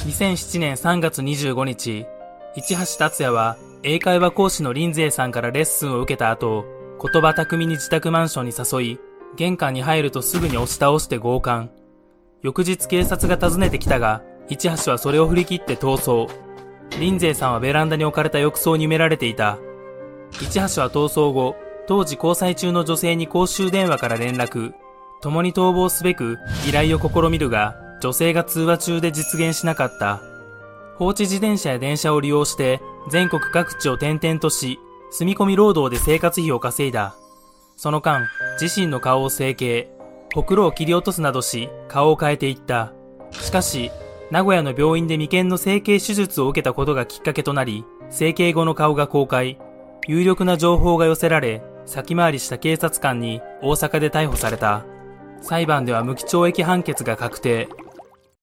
2007年3月25日、市橋達也は英会話講師の林勢さんからレッスンを受けた後、言葉巧みに自宅マンションに誘い、玄関に入るとすぐに押し倒して強姦。翌日警察が訪ねてきたが、市橋はそれを振り切って逃走。林勢さんはベランダに置かれた浴槽に埋められていた。市橋は逃走後、当時交際中の女性に公衆電話から連絡。共に逃亡すべく依頼を試みるが、女性が通話中で実現しなかった。放置自転車や電車を利用して全国各地を転々とし、住み込み労働で生活費を稼いだ。その間、自身の顔を整形、ほくろを切り落とすなどし、顔を変えていった。しかし、名古屋の病院で眉間の整形手術を受けたことがきっかけとなり、整形後の顔が公開、有力な情報が寄せられ、先回りした警察官に大阪で逮捕された。裁判では無期懲役判決が確定。